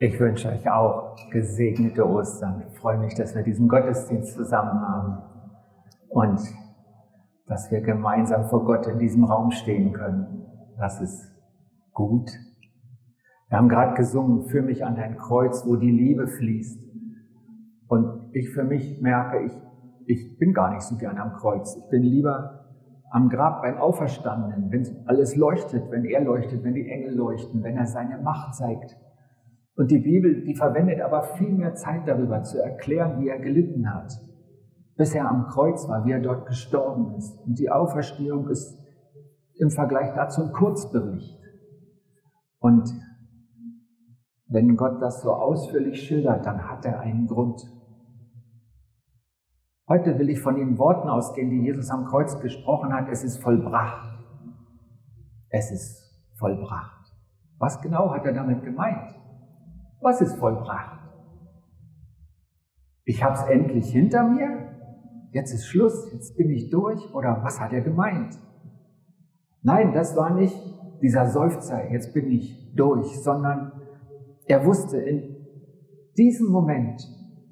Ich wünsche euch auch gesegnete Ostern. Ich freue mich, dass wir diesen Gottesdienst zusammen haben und dass wir gemeinsam vor Gott in diesem Raum stehen können. Das ist gut. Wir haben gerade gesungen, für mich an dein Kreuz, wo die Liebe fließt. Und ich für mich merke, ich, ich bin gar nicht so gern am Kreuz. Ich bin lieber am Grab beim Auferstandenen, wenn alles leuchtet, wenn er leuchtet, wenn die Engel leuchten, wenn er seine Macht zeigt und die Bibel, die verwendet aber viel mehr Zeit darüber zu erklären, wie er gelitten hat, bis er am Kreuz war, wie er dort gestorben ist. Und die Auferstehung ist im Vergleich dazu ein Kurzbericht. Und wenn Gott das so ausführlich schildert, dann hat er einen Grund. Heute will ich von den Worten ausgehen, die Jesus am Kreuz gesprochen hat. Es ist vollbracht. Es ist vollbracht. Was genau hat er damit gemeint? Was ist vollbracht? Ich habe es endlich hinter mir, jetzt ist Schluss, jetzt bin ich durch oder was hat er gemeint? Nein, das war nicht dieser Seufzer, jetzt bin ich durch, sondern er wusste, in diesem Moment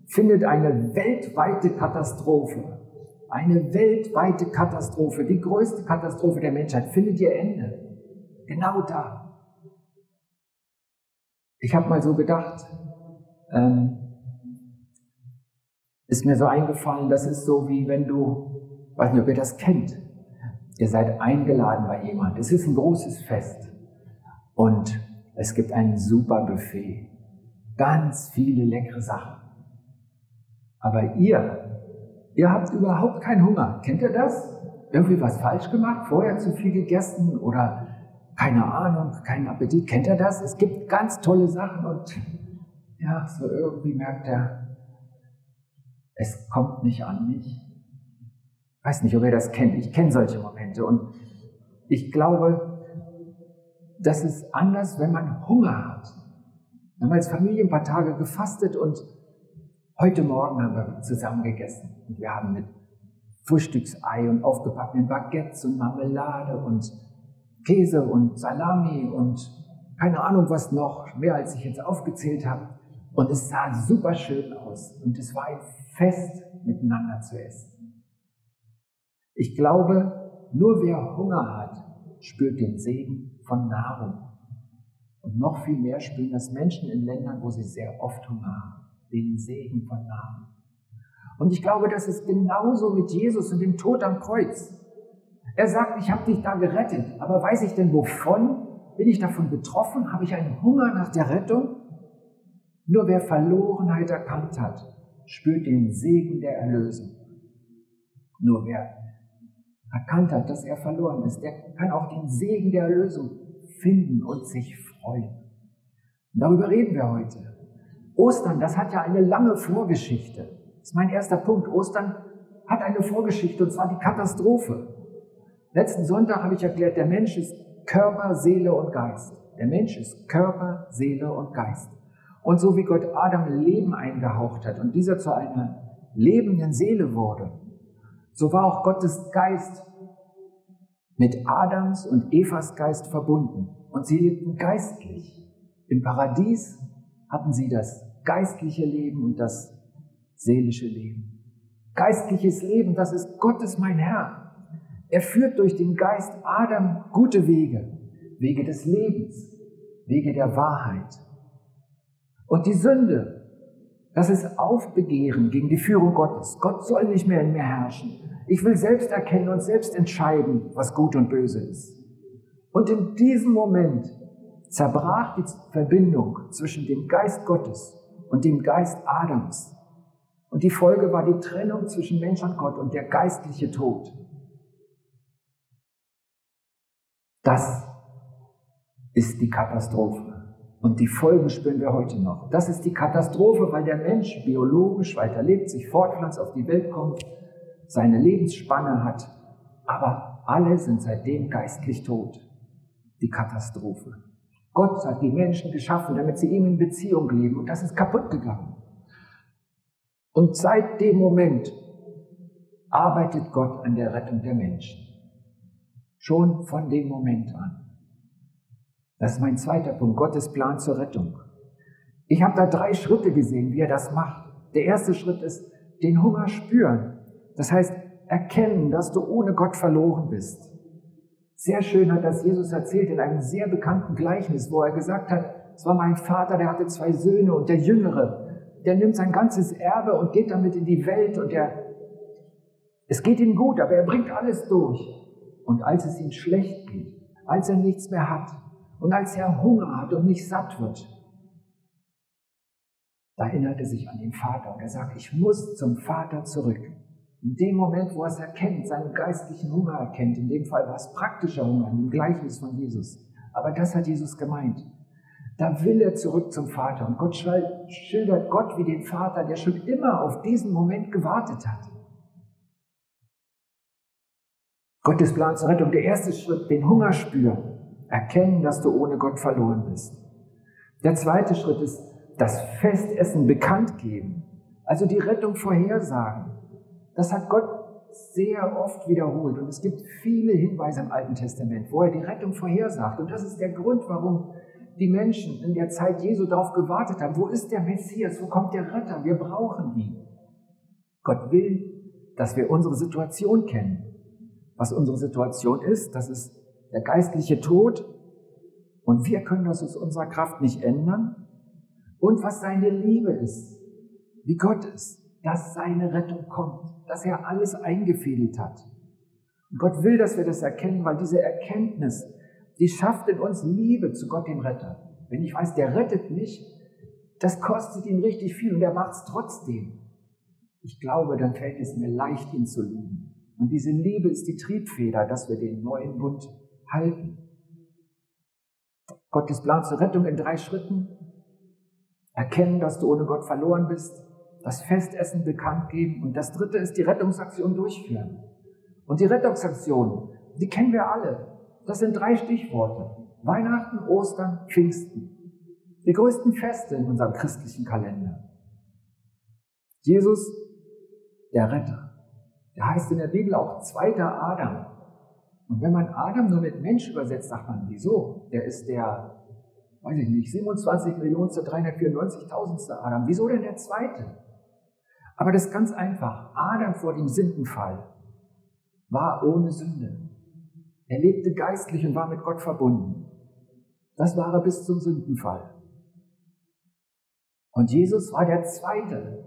findet eine weltweite Katastrophe, eine weltweite Katastrophe, die größte Katastrophe der Menschheit, findet ihr Ende. Genau da. Ich habe mal so gedacht, ähm, ist mir so eingefallen, das ist so wie wenn du, weiß nicht, ob ihr das kennt, ihr seid eingeladen bei jemand. Es ist ein großes Fest und es gibt ein super Buffet, ganz viele leckere Sachen. Aber ihr, ihr habt überhaupt keinen Hunger. Kennt ihr das? Irgendwie was falsch gemacht, vorher zu viel gegessen oder keine Ahnung, keinen Appetit. Kennt er das? Es gibt ganz tolle Sachen und ja, so irgendwie merkt er, es kommt nicht an mich. Ich weiß nicht, ob ihr das kennt. Ich kenne solche Momente und ich glaube, das ist anders, wenn man Hunger hat. Wir haben als Familie ein paar Tage gefastet und heute Morgen haben wir zusammen gegessen. Und wir haben mit Frühstücksei und aufgepackten Baguettes und Marmelade und Käse und Salami und keine Ahnung was noch, mehr als ich jetzt aufgezählt habe. Und es sah super schön aus und es war ein Fest miteinander zu essen. Ich glaube, nur wer Hunger hat, spürt den Segen von Nahrung. Und noch viel mehr spüren das Menschen in Ländern, wo sie sehr oft Hunger haben, den Segen von Nahrung. Und ich glaube, das ist genauso mit Jesus und dem Tod am Kreuz. Er sagt, ich habe dich da gerettet, aber weiß ich denn wovon? Bin ich davon betroffen? Habe ich einen Hunger nach der Rettung? Nur wer Verlorenheit erkannt hat, spürt den Segen der Erlösung. Nur wer erkannt hat, dass er verloren ist, der kann auch den Segen der Erlösung finden und sich freuen. Und darüber reden wir heute. Ostern, das hat ja eine lange Vorgeschichte. Das ist mein erster Punkt. Ostern hat eine Vorgeschichte, und zwar die Katastrophe. Letzten Sonntag habe ich erklärt, der Mensch ist Körper, Seele und Geist. Der Mensch ist Körper, Seele und Geist. Und so wie Gott Adam Leben eingehaucht hat und dieser zu einer lebenden Seele wurde, so war auch Gottes Geist mit Adams und Evas Geist verbunden. Und sie lebten geistlich. Im Paradies hatten sie das geistliche Leben und das seelische Leben. Geistliches Leben, das ist Gottes mein Herr. Er führt durch den Geist Adam gute Wege, Wege des Lebens, Wege der Wahrheit. Und die Sünde, das ist Aufbegehren gegen die Führung Gottes. Gott soll nicht mehr in mir herrschen. Ich will selbst erkennen und selbst entscheiden, was gut und böse ist. Und in diesem Moment zerbrach die Verbindung zwischen dem Geist Gottes und dem Geist Adams. Und die Folge war die Trennung zwischen Mensch und Gott und der geistliche Tod. Das ist die Katastrophe. Und die Folgen spüren wir heute noch. Das ist die Katastrophe, weil der Mensch biologisch weiterlebt, sich fortpflanzt, auf die Welt kommt, seine Lebensspanne hat. Aber alle sind seitdem geistlich tot. Die Katastrophe. Gott hat die Menschen geschaffen, damit sie ihm in Beziehung leben. Und das ist kaputt gegangen. Und seit dem Moment arbeitet Gott an der Rettung der Menschen. Schon von dem Moment an. Das ist mein zweiter Punkt, Gottes Plan zur Rettung. Ich habe da drei Schritte gesehen, wie er das macht. Der erste Schritt ist den Hunger spüren. Das heißt, erkennen, dass du ohne Gott verloren bist. Sehr schön hat das Jesus erzählt in einem sehr bekannten Gleichnis, wo er gesagt hat, es war mein Vater, der hatte zwei Söhne und der Jüngere, der nimmt sein ganzes Erbe und geht damit in die Welt und er, es geht ihm gut, aber er bringt alles durch. Und als es ihm schlecht geht, als er nichts mehr hat und als er Hunger hat und nicht satt wird, da erinnert er sich an den Vater und er sagt, ich muss zum Vater zurück. In dem Moment, wo er es erkennt, seinen geistlichen Hunger erkennt, in dem Fall war es praktischer Hunger, in dem Gleichnis von Jesus. Aber das hat Jesus gemeint. Da will er zurück zum Vater. Und Gott schildert Gott wie den Vater, der schon immer auf diesen Moment gewartet hat. Gottes Plan zur Rettung. Der erste Schritt, den Hunger spüren. Erkennen, dass du ohne Gott verloren bist. Der zweite Schritt ist das Festessen bekannt geben. Also die Rettung vorhersagen. Das hat Gott sehr oft wiederholt. Und es gibt viele Hinweise im Alten Testament, wo er die Rettung vorhersagt. Und das ist der Grund, warum die Menschen in der Zeit Jesu darauf gewartet haben. Wo ist der Messias? Wo kommt der Retter? Wir brauchen ihn. Gott will, dass wir unsere Situation kennen. Was unsere Situation ist, das ist der geistliche Tod. Und wir können das aus unserer Kraft nicht ändern. Und was seine Liebe ist, wie Gott ist, dass seine Rettung kommt dass er alles eingefädelt hat. Und Gott will, dass wir das erkennen, weil diese Erkenntnis, die schafft in uns Liebe zu Gott, dem Retter. Wenn ich weiß, der rettet mich, das kostet ihn richtig viel und er macht es trotzdem. Ich glaube, dann fällt es mir leicht, ihn zu lieben. Und diese Liebe ist die Triebfeder, dass wir den neuen Bund halten. Gottes Plan zur Rettung in drei Schritten. Erkennen, dass du ohne Gott verloren bist das Festessen bekannt geben und das dritte ist die Rettungsaktion durchführen. Und die Rettungsaktion, die kennen wir alle. Das sind drei Stichworte. Weihnachten, Ostern, Pfingsten. Die größten Feste in unserem christlichen Kalender. Jesus, der Retter. Der heißt in der Bibel auch zweiter Adam. Und wenn man Adam nur mit Mensch übersetzt, sagt man, wieso? Der ist der, weiß ich nicht, 27 Millionen zu 394.000. Adam. Wieso denn der zweite? Aber das ist ganz einfach. Adam vor dem Sündenfall war ohne Sünde. Er lebte geistlich und war mit Gott verbunden. Das war er bis zum Sündenfall. Und Jesus war der Zweite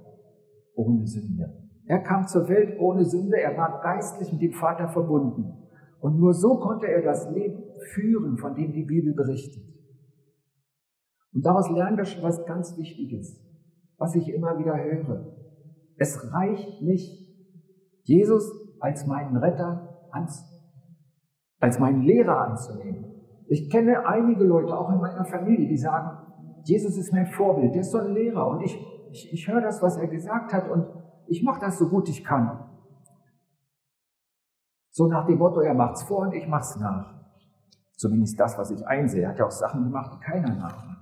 ohne Sünde. Er kam zur Welt ohne Sünde, er war geistlich mit dem Vater verbunden. Und nur so konnte er das Leben führen, von dem die Bibel berichtet. Und daraus lernen wir schon was ganz Wichtiges, was ich immer wieder höre. Es reicht nicht, Jesus als meinen Retter, als meinen Lehrer anzunehmen. Ich kenne einige Leute, auch in meiner Familie, die sagen, Jesus ist mein Vorbild, der ist so ein Lehrer und ich, ich, ich höre das, was er gesagt hat und ich mache das so gut ich kann. So nach dem Motto, er macht's vor und ich mach's nach. Zumindest das, was ich einsehe. Er hat ja auch Sachen gemacht, die keiner nachmacht.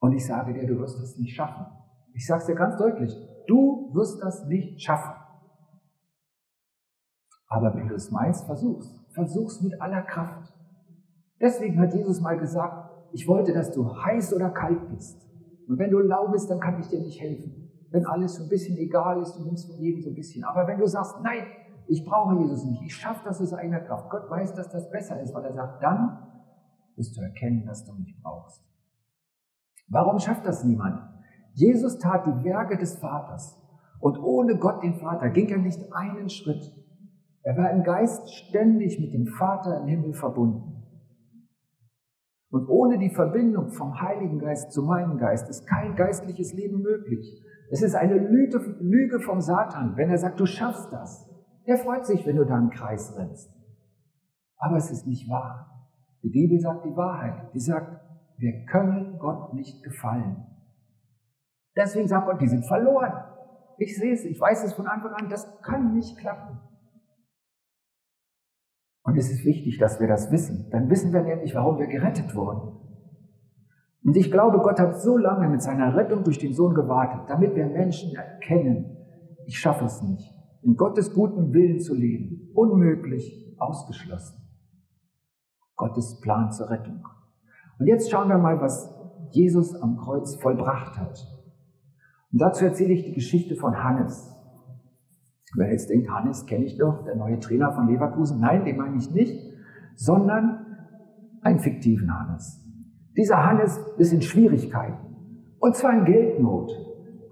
Und ich sage dir, du wirst es nicht schaffen. Ich sage es dir ganz deutlich, du wirst das nicht schaffen. Aber wenn du es meinst, versuch's. Versuch's mit aller Kraft. Deswegen hat Jesus mal gesagt, ich wollte, dass du heiß oder kalt bist. Und wenn du lau bist, dann kann ich dir nicht helfen. Wenn alles so ein bisschen egal ist, du nimmst von jedem so ein bisschen. Aber wenn du sagst, nein, ich brauche Jesus nicht, ich schaffe das aus eigener Kraft. Gott weiß, dass das besser ist, weil er sagt, dann wirst du erkennen, dass du mich brauchst. Warum schafft das niemand? Jesus tat die Werke des Vaters. Und ohne Gott den Vater ging er nicht einen Schritt. Er war im Geist ständig mit dem Vater im Himmel verbunden. Und ohne die Verbindung vom Heiligen Geist zu meinem Geist ist kein geistliches Leben möglich. Es ist eine Lüge vom Satan, wenn er sagt, du schaffst das. Er freut sich, wenn du da im Kreis rennst. Aber es ist nicht wahr. Die Bibel sagt die Wahrheit. Die sagt, wir können Gott nicht gefallen. Deswegen sagt Gott, die sind verloren. Ich sehe es, ich weiß es von Anfang an, das kann nicht klappen. Und es ist wichtig, dass wir das wissen. Dann wissen wir nämlich, warum wir gerettet wurden. Und ich glaube, Gott hat so lange mit seiner Rettung durch den Sohn gewartet, damit wir Menschen erkennen, ich schaffe es nicht, in Gottes guten Willen zu leben. Unmöglich, ausgeschlossen. Gottes Plan zur Rettung. Und jetzt schauen wir mal, was Jesus am Kreuz vollbracht hat. Und dazu erzähle ich die Geschichte von Hannes. Wer jetzt denkt, Hannes kenne ich doch, der neue Trainer von Leverkusen. Nein, den meine ich nicht, sondern einen fiktiven Hannes. Dieser Hannes ist in Schwierigkeiten. Und zwar in Geldnot.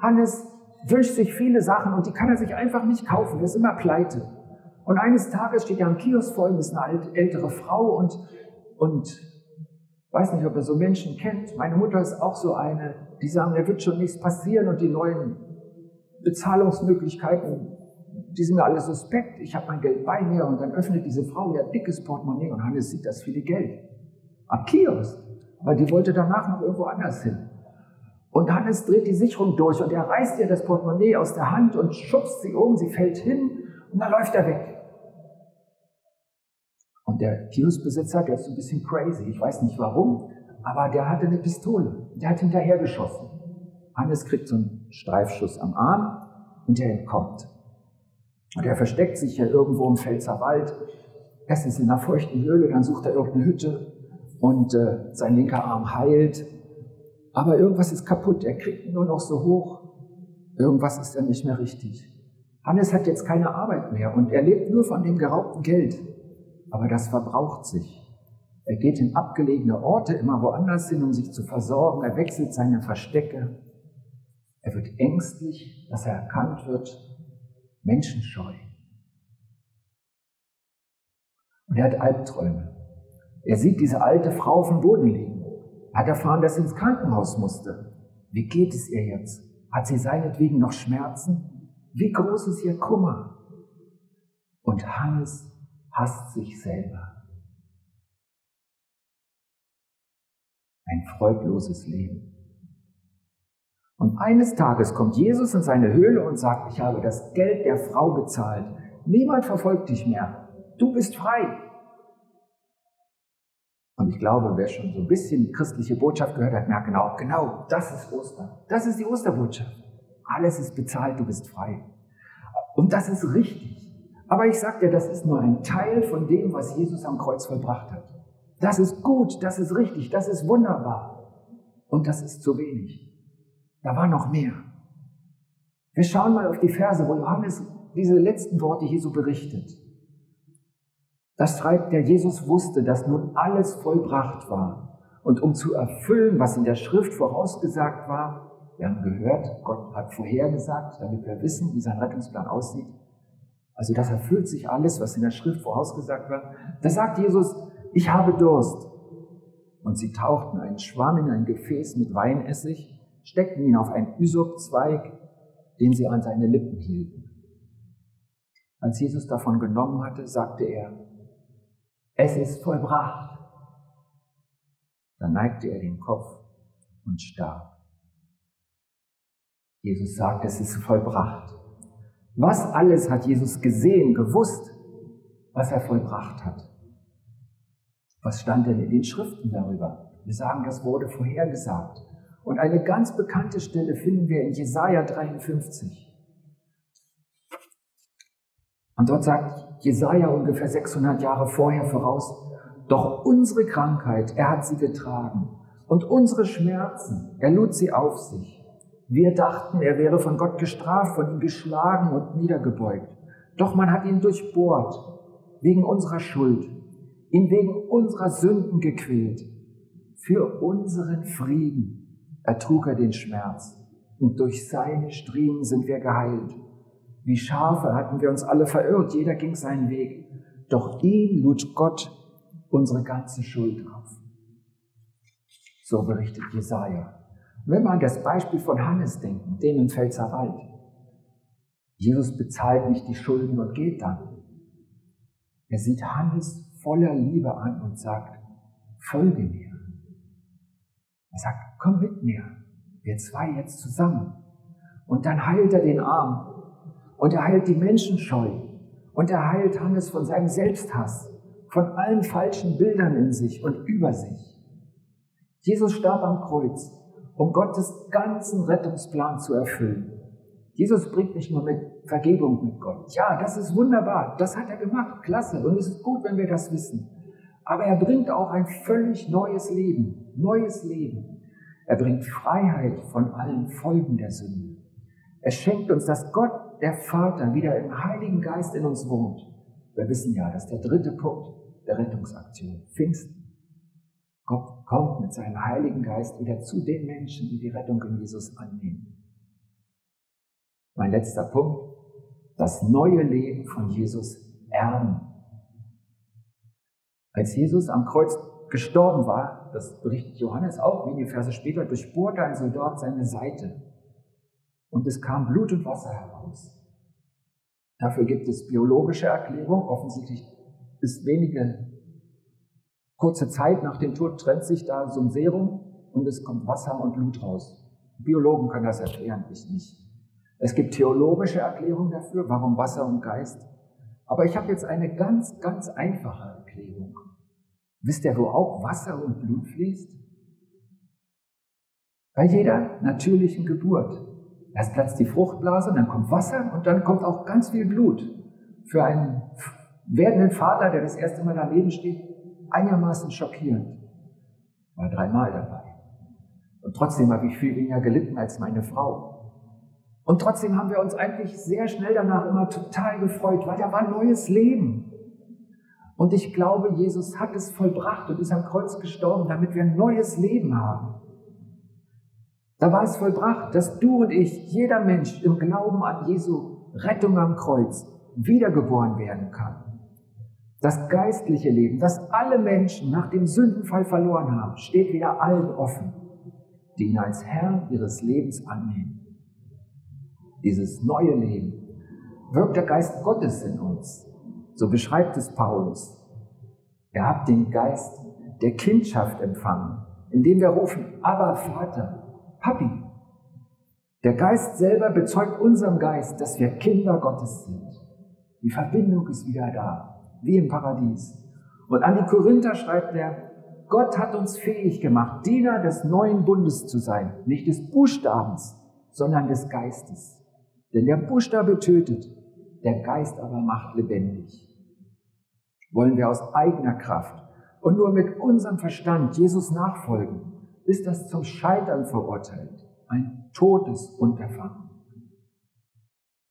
Hannes wünscht sich viele Sachen und die kann er sich einfach nicht kaufen. Er ist immer pleite. Und eines Tages steht er am Kiosk vor ihm, ist eine ältere Frau und, und weiß nicht, ob er so Menschen kennt. Meine Mutter ist auch so eine, die sagen, da wird schon nichts passieren und die neuen Bezahlungsmöglichkeiten, die sind mir alle suspekt. Ich habe mein Geld bei mir und dann öffnet diese Frau ihr dickes Portemonnaie und Hannes sieht das viele Geld. Am Kiosk. Aber die wollte danach noch irgendwo anders hin. Und Hannes dreht die Sicherung durch und er reißt ihr das Portemonnaie aus der Hand und schubst sie um, sie fällt hin und dann läuft er weg. Und der Kioskbesitzer, der ist ein bisschen crazy, ich weiß nicht warum, aber der hatte eine Pistole. Der hat hinterher geschossen. Hannes kriegt so einen Streifschuss am Arm und er entkommt. Und er versteckt sich ja irgendwo im Pfälzerwald. Erst ist in einer feuchten Höhle, dann sucht er irgendeine Hütte und äh, sein linker Arm heilt. Aber irgendwas ist kaputt. Er kriegt ihn nur noch so hoch. Irgendwas ist dann nicht mehr richtig. Hannes hat jetzt keine Arbeit mehr und er lebt nur von dem geraubten Geld aber das verbraucht sich. Er geht in abgelegene Orte, immer woanders hin, um sich zu versorgen. Er wechselt seine Verstecke. Er wird ängstlich, dass er erkannt wird, menschenscheu. Und er hat Albträume. Er sieht diese alte Frau auf dem Boden liegen. Er hat erfahren, dass sie ins Krankenhaus musste. Wie geht es ihr jetzt? Hat sie seinetwegen noch Schmerzen? Wie groß ist ihr Kummer? Und Hannes hasst sich selber. Ein freudloses Leben. Und eines Tages kommt Jesus in seine Höhle und sagt, ich habe das Geld der Frau bezahlt. Niemand verfolgt dich mehr. Du bist frei. Und ich glaube, wer schon so ein bisschen die christliche Botschaft gehört hat, merkt genau, genau, das ist Ostern. Das ist die Osterbotschaft. Alles ist bezahlt, du bist frei. Und das ist richtig. Aber ich sage dir, das ist nur ein Teil von dem, was Jesus am Kreuz vollbracht hat. Das ist gut, das ist richtig, das ist wunderbar. Und das ist zu wenig. Da war noch mehr. Wir schauen mal auf die Verse, wo Johannes diese letzten Worte Jesu berichtet. Das schreibt der Jesus wusste, dass nun alles vollbracht war. Und um zu erfüllen, was in der Schrift vorausgesagt war, wir haben gehört, Gott hat vorhergesagt, damit wir wissen, wie sein Rettungsplan aussieht, also das erfüllt sich alles, was in der Schrift vorausgesagt war. Da sagt Jesus, ich habe Durst. Und sie tauchten einen Schwamm in ein Gefäß mit Weinessig, steckten ihn auf einen Ysopzweig, den sie an seine Lippen hielten. Als Jesus davon genommen hatte, sagte er, es ist vollbracht. Dann neigte er den Kopf und starb. Jesus sagt, es ist vollbracht. Was alles hat Jesus gesehen, gewusst, was er vollbracht hat? Was stand denn in den Schriften darüber? Wir sagen, das wurde vorhergesagt. Und eine ganz bekannte Stelle finden wir in Jesaja 53. Und dort sagt Jesaja ungefähr 600 Jahre vorher voraus, doch unsere Krankheit, er hat sie getragen und unsere Schmerzen, er lud sie auf sich. Wir dachten, er wäre von Gott gestraft, von ihm geschlagen und niedergebeugt. Doch man hat ihn durchbohrt, wegen unserer Schuld, ihn wegen unserer Sünden gequält. Für unseren Frieden ertrug er den Schmerz und durch seine Striemen sind wir geheilt. Wie Schafe hatten wir uns alle verirrt, jeder ging seinen Weg. Doch ihm lud Gott unsere ganze Schuld auf. So berichtet Jesaja. Wenn wir an das Beispiel von Hannes denken, dem im Pfälzerwald. Jesus bezahlt nicht die Schulden und geht dann. Er sieht Hannes voller Liebe an und sagt, folge mir. Er sagt, komm mit mir, wir zwei jetzt zusammen. Und dann heilt er den Arm und er heilt die Menschenscheu und er heilt Hannes von seinem Selbsthass, von allen falschen Bildern in sich und über sich. Jesus starb am Kreuz um Gottes ganzen Rettungsplan zu erfüllen. Jesus bringt nicht nur mit Vergebung mit Gott. Ja, das ist wunderbar. Das hat er gemacht. Klasse. Und es ist gut, wenn wir das wissen. Aber er bringt auch ein völlig neues Leben, neues Leben. Er bringt Freiheit von allen Folgen der Sünde. Er schenkt uns, dass Gott, der Vater, wieder im Heiligen Geist in uns wohnt. Wir wissen ja, das ist der dritte Punkt der Rettungsaktion. Pfingsten. Gott kommt mit seinem Heiligen Geist wieder zu den Menschen, die die Rettung in Jesus annehmen. Mein letzter Punkt, das neue Leben von Jesus erben. Als Jesus am Kreuz gestorben war, das berichtet Johannes auch wenige Verse später, durchbohrte ein Soldat seine Seite und es kam Blut und Wasser heraus. Dafür gibt es biologische Erklärung. Offensichtlich ist wenige kurze Zeit nach dem Tod trennt sich da so ein Serum und es kommt Wasser und Blut raus. Biologen können das erklären, ich nicht. Es gibt theologische Erklärungen dafür, warum Wasser und Geist. Aber ich habe jetzt eine ganz, ganz einfache Erklärung. Wisst ihr, wo auch Wasser und Blut fließt? Bei jeder natürlichen Geburt. Erst platzt die Fruchtblase, dann kommt Wasser und dann kommt auch ganz viel Blut. Für einen werdenden Vater, der das erste Mal daneben steht, einigermaßen schockierend. War dreimal dabei. Und trotzdem habe ich viel weniger gelitten als meine Frau. Und trotzdem haben wir uns eigentlich sehr schnell danach immer total gefreut, weil da war neues Leben. Und ich glaube, Jesus hat es vollbracht und ist am Kreuz gestorben, damit wir ein neues Leben haben. Da war es vollbracht, dass du und ich, jeder Mensch im Glauben an Jesu Rettung am Kreuz wiedergeboren werden kann. Das geistliche Leben, das alle Menschen nach dem Sündenfall verloren haben, steht wieder allen offen, die ihn als Herrn ihres Lebens annehmen dieses neue Leben, wirkt der Geist Gottes in uns. So beschreibt es Paulus. Ihr habt den Geist der Kindschaft empfangen, indem wir rufen, aber Vater, Papi. Der Geist selber bezeugt unserem Geist, dass wir Kinder Gottes sind. Die Verbindung ist wieder da, wie im Paradies. Und an die Korinther schreibt er, Gott hat uns fähig gemacht, Diener des neuen Bundes zu sein, nicht des Buchstabens, sondern des Geistes. Denn der Buchstabe tötet, der Geist aber macht lebendig. Wollen wir aus eigener Kraft und nur mit unserem Verstand Jesus nachfolgen, ist das zum Scheitern verurteilt, ein totes Unterfangen.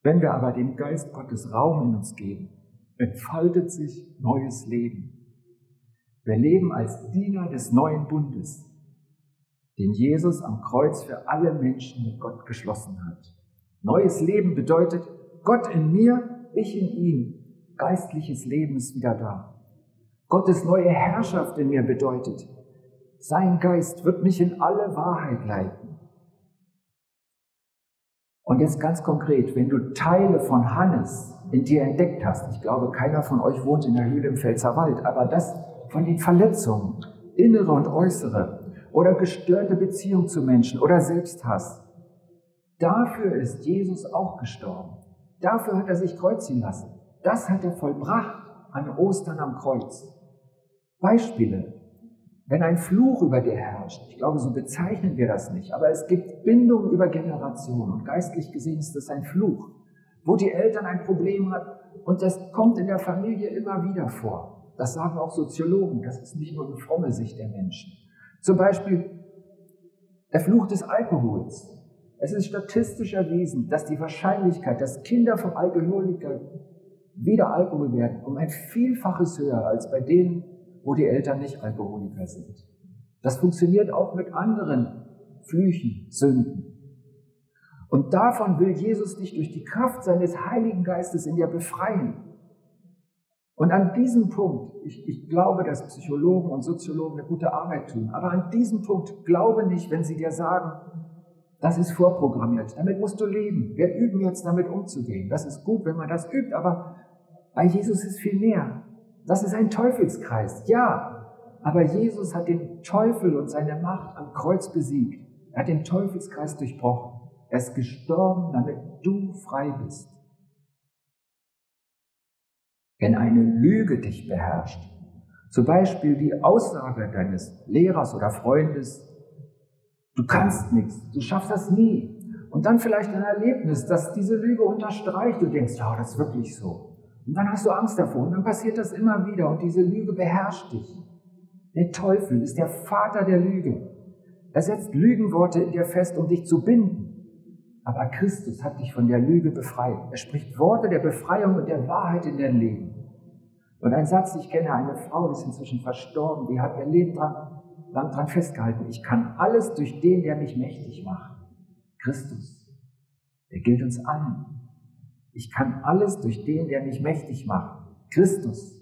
Wenn wir aber dem Geist Gottes Raum in uns geben, entfaltet sich neues Leben. Wir leben als Diener des neuen Bundes, den Jesus am Kreuz für alle Menschen mit Gott geschlossen hat. Neues Leben bedeutet Gott in mir, ich in ihm. Geistliches Leben ist wieder da. Gottes neue Herrschaft in mir bedeutet, sein Geist wird mich in alle Wahrheit leiten. Und jetzt ganz konkret, wenn du Teile von Hannes in dir entdeckt hast, ich glaube, keiner von euch wohnt in der Höhle im Pfälzerwald, aber das von den Verletzungen, innere und äußere, oder gestörte Beziehung zu Menschen oder Selbsthass, Dafür ist Jesus auch gestorben. Dafür hat er sich kreuzigen lassen. Das hat er vollbracht an Ostern am Kreuz. Beispiele. Wenn ein Fluch über dir herrscht, ich glaube, so bezeichnen wir das nicht, aber es gibt Bindungen über Generationen und geistlich gesehen ist das ein Fluch, wo die Eltern ein Problem hat und das kommt in der Familie immer wieder vor. Das sagen auch Soziologen, das ist nicht nur eine fromme Sicht der Menschen. Zum Beispiel der Fluch des Alkohols. Es ist statistisch erwiesen, dass die Wahrscheinlichkeit, dass Kinder vom Alkoholiker wieder Alkohol werden, um ein Vielfaches höher als bei denen, wo die Eltern nicht Alkoholiker sind. Das funktioniert auch mit anderen Flüchen, Sünden. Und davon will Jesus dich durch die Kraft seines Heiligen Geistes in dir befreien. Und an diesem Punkt, ich, ich, glaube, dass Psychologen und Soziologen eine gute Arbeit tun, aber an diesem Punkt glaube nicht, wenn sie dir sagen, das ist vorprogrammiert. Damit musst du leben. Wir üben jetzt damit umzugehen. Das ist gut, wenn man das übt, aber bei Jesus ist viel mehr. Das ist ein Teufelskreis. Ja, aber Jesus hat den Teufel und seine Macht am Kreuz besiegt. Er hat den Teufelskreis durchbrochen. Er ist gestorben, damit du frei bist. Wenn eine Lüge dich beherrscht, zum Beispiel die Aussage deines Lehrers oder Freundes, Du kannst nichts, du schaffst das nie. Und dann vielleicht ein Erlebnis, das diese Lüge unterstreicht. Du denkst, ja, das ist wirklich so. Und dann hast du Angst davor und dann passiert das immer wieder und diese Lüge beherrscht dich. Der Teufel ist der Vater der Lüge. Er setzt Lügenworte in dir fest, um dich zu binden. Aber Christus hat dich von der Lüge befreit. Er spricht Worte der Befreiung und der Wahrheit in dein Leben. Und ein Satz, ich kenne eine Frau, die ist inzwischen verstorben, die hat ihr Leben dran, lang dran festgehalten. Ich kann alles durch den, der mich mächtig macht. Christus. Der gilt uns allen. Ich kann alles durch den, der mich mächtig macht. Christus.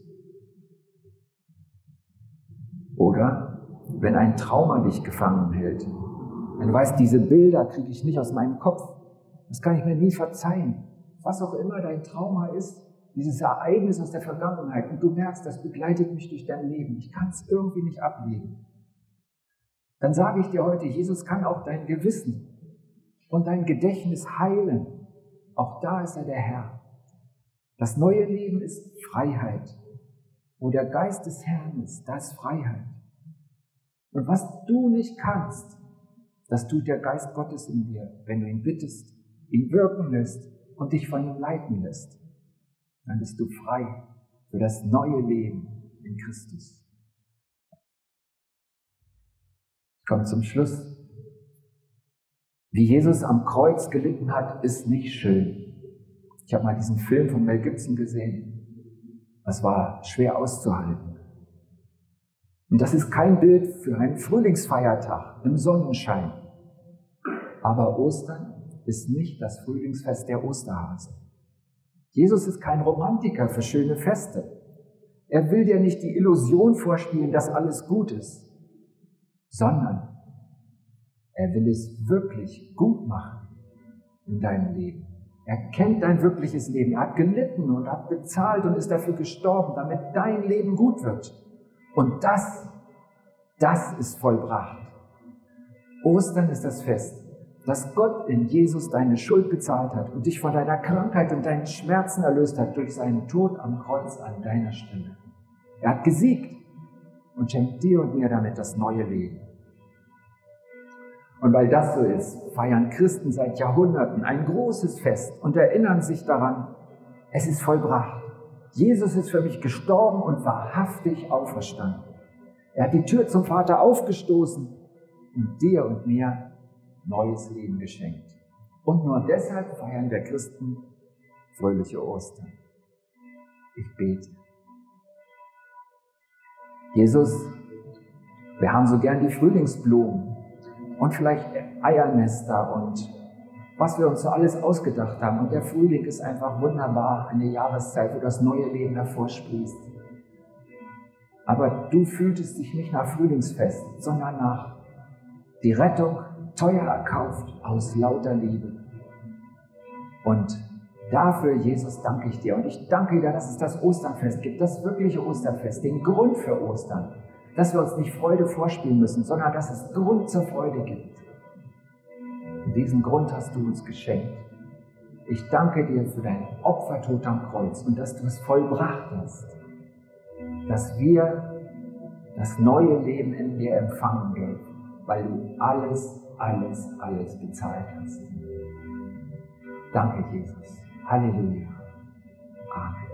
Oder wenn ein Trauma dich gefangen hält, wenn du weißt, diese Bilder kriege ich nicht aus meinem Kopf, das kann ich mir nie verzeihen. Was auch immer dein Trauma ist, dieses Ereignis aus der Vergangenheit und du merkst, das begleitet mich durch dein Leben, ich kann es irgendwie nicht ablegen, dann sage ich dir heute, Jesus kann auch dein Gewissen und dein Gedächtnis heilen. Auch da ist er der Herr. Das neue Leben ist Freiheit. Wo der Geist des Herrn ist, da ist Freiheit. Und was du nicht kannst, das tut der Geist Gottes in dir, wenn du ihn bittest, ihn wirken lässt und dich von ihm leiten lässt. Dann bist du frei für das neue Leben in Christus. Ich komme zum Schluss. Wie Jesus am Kreuz gelitten hat, ist nicht schön. Ich habe mal diesen Film von Mel Gibson gesehen. Das war schwer auszuhalten. Und das ist kein Bild für einen Frühlingsfeiertag im Sonnenschein. Aber Ostern ist nicht das Frühlingsfest der Osterhase. Jesus ist kein Romantiker für schöne Feste. Er will dir nicht die Illusion vorspielen, dass alles gut ist, sondern er will es wirklich gut machen in deinem Leben. Er kennt dein wirkliches Leben. Er hat gelitten und hat bezahlt und ist dafür gestorben, damit dein Leben gut wird. Und das, das ist vollbracht. Ostern ist das Fest, dass Gott in Jesus deine Schuld bezahlt hat und dich von deiner Krankheit und deinen Schmerzen erlöst hat durch seinen Tod am Kreuz an deiner Stelle. Er hat gesiegt und schenkt dir und mir damit das neue Leben. Und weil das so ist, feiern Christen seit Jahrhunderten ein großes Fest und erinnern sich daran, es ist vollbracht. Jesus ist für mich gestorben und wahrhaftig auferstanden. Er hat die Tür zum Vater aufgestoßen und dir und mir neues Leben geschenkt. Und nur deshalb feiern wir Christen fröhliche Ostern. Ich bete. Jesus, wir haben so gern die Frühlingsblumen und vielleicht Eiernester und was wir uns so alles ausgedacht haben. Und der Frühling ist einfach wunderbar, eine Jahreszeit, wo das neue Leben hervorsprießt. Aber du fühltest dich nicht nach Frühlingsfest, sondern nach die Rettung teuer erkauft aus lauter Liebe. Und dafür, Jesus, danke ich dir. Und ich danke dir, dass es das Osternfest gibt, das wirkliche Osternfest, den Grund für Ostern dass wir uns nicht Freude vorspielen müssen, sondern dass es Grund zur Freude gibt. Und diesen Grund hast du uns geschenkt. Ich danke dir für dein Opfertod am Kreuz und dass du es vollbracht hast, dass wir das neue Leben in dir empfangen dürfen, weil du alles, alles, alles bezahlt hast. Danke, Jesus. Halleluja. Amen.